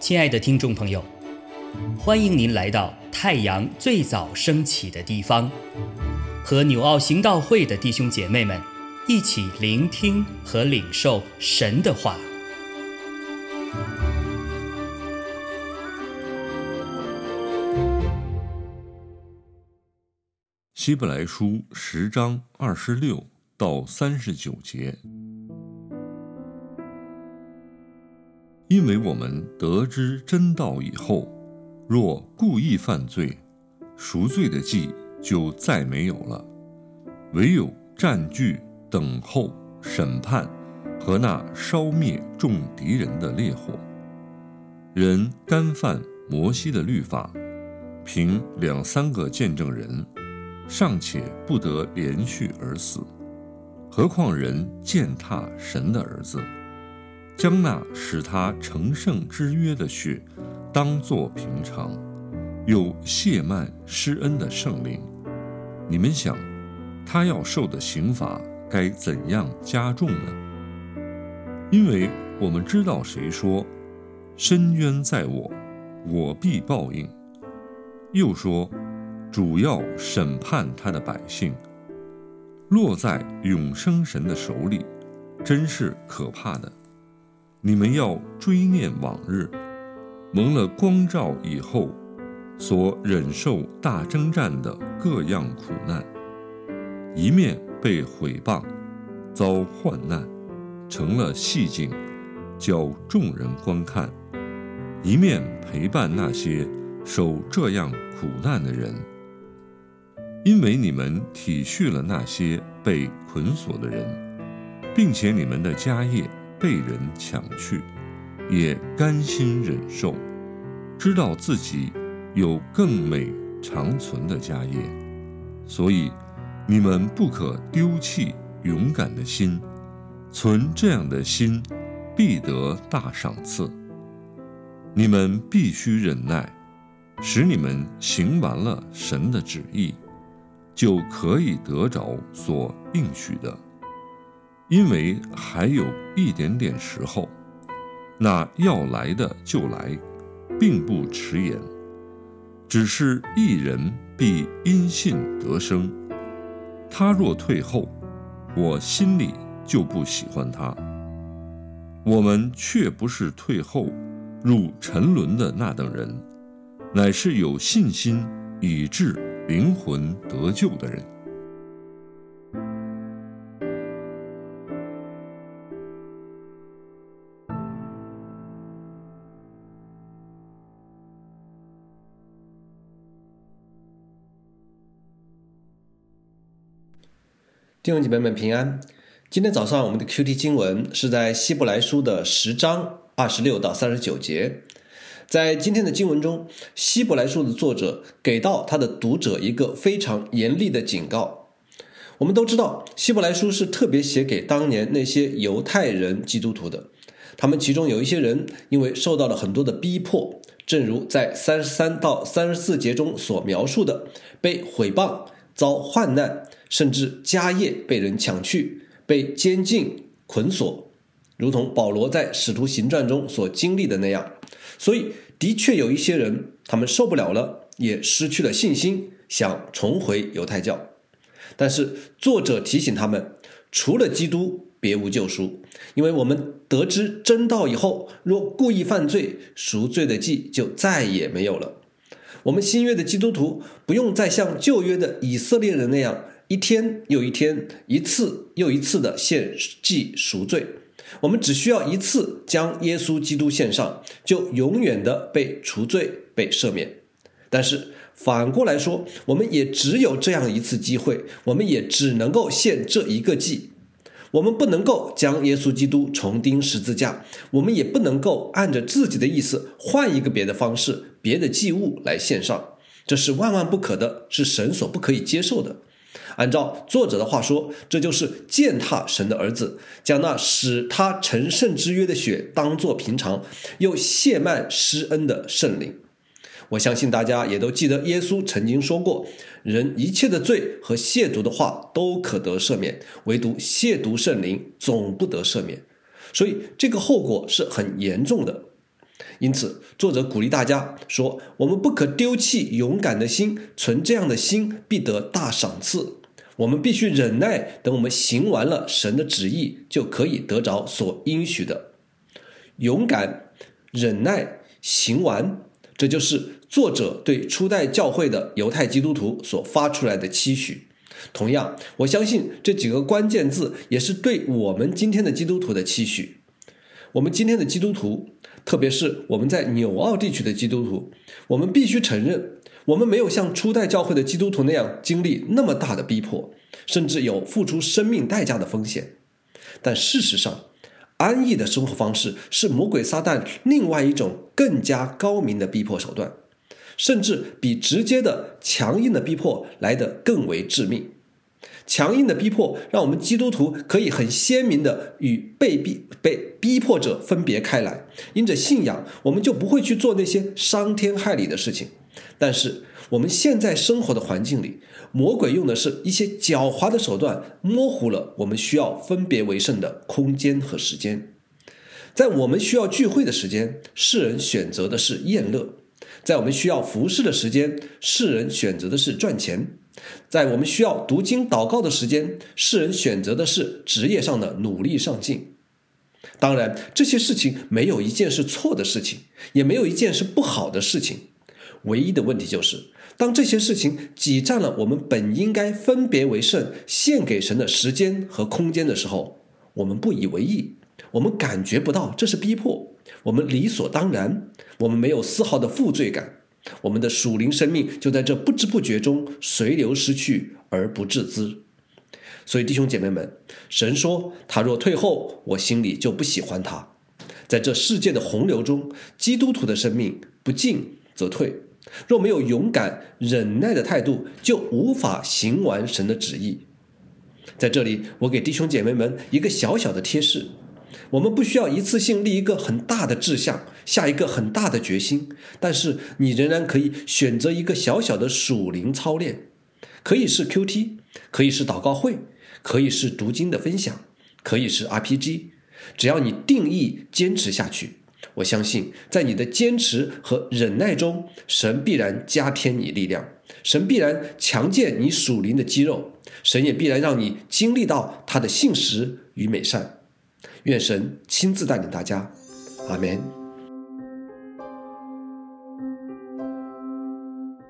亲爱的听众朋友，欢迎您来到太阳最早升起的地方，和纽奥行道会的弟兄姐妹们一起聆听和领受神的话。希伯来书十章二十六到三十九节。因为我们得知真道以后，若故意犯罪，赎罪的祭就再没有了，唯有占据、等候审判和那烧灭众敌人的烈火。人干犯摩西的律法，凭两三个见证人，尚且不得连续而死，何况人践踏神的儿子？将那使他成圣之约的血当作平常，又亵慢施恩的圣灵，你们想，他要受的刑罚该怎样加重呢？因为我们知道谁说：“深渊在我，我必报应。”又说：“主要审判他的百姓，落在永生神的手里，真是可怕的。”你们要追念往日，蒙了光照以后，所忍受大征战的各样苦难，一面被毁谤，遭患难，成了戏景，叫众人观看；一面陪伴那些受这样苦难的人，因为你们体恤了那些被捆锁的人，并且你们的家业。被人抢去，也甘心忍受，知道自己有更美长存的家业，所以你们不可丢弃勇敢的心，存这样的心，必得大赏赐。你们必须忍耐，使你们行完了神的旨意，就可以得着所应许的。因为还有一点点时候，那要来的就来，并不迟延。只是一人必因信得生。他若退后，我心里就不喜欢他。我们却不是退后入沉沦的那等人，乃是有信心以致灵魂得救的人。弟兄姐妹们平安。今天早上我们的 Q T 经文是在希伯来书的十章二十六到三十九节。在今天的经文中，希伯来书的作者给到他的读者一个非常严厉的警告。我们都知道，希伯来书是特别写给当年那些犹太人基督徒的。他们其中有一些人因为受到了很多的逼迫，正如在三十三到三十四节中所描述的，被毁谤、遭患难。甚至家业被人抢去，被监禁捆锁，如同保罗在《使徒行传》中所经历的那样。所以，的确有一些人，他们受不了了，也失去了信心，想重回犹太教。但是，作者提醒他们，除了基督，别无救赎。因为我们得知真道以后，若故意犯罪，赎罪的祭就再也没有了。我们新约的基督徒，不用再像旧约的以色列人那样。一天又一天，一次又一次的献祭赎罪，我们只需要一次将耶稣基督献上，就永远的被除罪、被赦免。但是反过来说，我们也只有这样一次机会，我们也只能够献这一个祭。我们不能够将耶稣基督重钉十字架，我们也不能够按着自己的意思换一个别的方式、别的祭物来献上，这是万万不可的，是神所不可以接受的。按照作者的话说，这就是践踏神的儿子，将那使他成圣之约的血当作平常，又亵慢施恩的圣灵。我相信大家也都记得，耶稣曾经说过：“人一切的罪和亵渎的话都可得赦免，唯独亵渎圣灵总不得赦免。”所以这个后果是很严重的。因此，作者鼓励大家说：“我们不可丢弃勇敢的心，存这样的心必得大赏赐。我们必须忍耐，等我们行完了神的旨意，就可以得着所应许的。勇敢、忍耐、行完，这就是作者对初代教会的犹太基督徒所发出来的期许。同样，我相信这几个关键字也是对我们今天的基督徒的期许。我们今天的基督徒。”特别是我们在纽澳地区的基督徒，我们必须承认，我们没有像初代教会的基督徒那样经历那么大的逼迫，甚至有付出生命代价的风险。但事实上，安逸的生活方式是魔鬼撒旦另外一种更加高明的逼迫手段，甚至比直接的强硬的逼迫来得更为致命。强硬的逼迫让我们基督徒可以很鲜明的与被逼被逼迫者分别开来。因着信仰，我们就不会去做那些伤天害理的事情。但是我们现在生活的环境里，魔鬼用的是一些狡猾的手段，模糊了我们需要分别为圣的空间和时间。在我们需要聚会的时间，世人选择的是宴乐；在我们需要服侍的时间，世人选择的是赚钱。在我们需要读经祷告的时间，世人选择的是职业上的努力上进。当然，这些事情没有一件是错的事情，也没有一件是不好的事情。唯一的问题就是，当这些事情挤占了我们本应该分别为圣、献给神的时间和空间的时候，我们不以为意，我们感觉不到这是逼迫，我们理所当然，我们没有丝毫的负罪感。我们的属灵生命就在这不知不觉中随流失去而不自知。所以弟兄姐妹们，神说他若退后，我心里就不喜欢他。在这世界的洪流中，基督徒的生命不进则退。若没有勇敢忍耐的态度，就无法行完神的旨意。在这里，我给弟兄姐妹们一个小小的贴士。我们不需要一次性立一个很大的志向，下一个很大的决心，但是你仍然可以选择一个小小的属灵操练，可以是 Q T，可以是祷告会，可以是读经的分享，可以是 R P G，只要你定义坚持下去，我相信在你的坚持和忍耐中，神必然加添你力量，神必然强健你属灵的肌肉，神也必然让你经历到他的信实与美善。愿神亲自带领大家，阿门。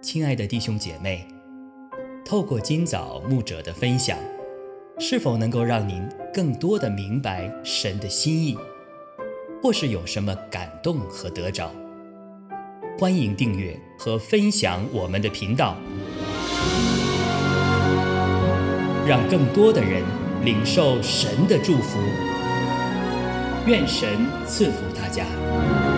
亲爱的弟兄姐妹，透过今早牧者的分享，是否能够让您更多的明白神的心意，或是有什么感动和得着？欢迎订阅和分享我们的频道，让更多的人领受神的祝福。愿神赐福大家。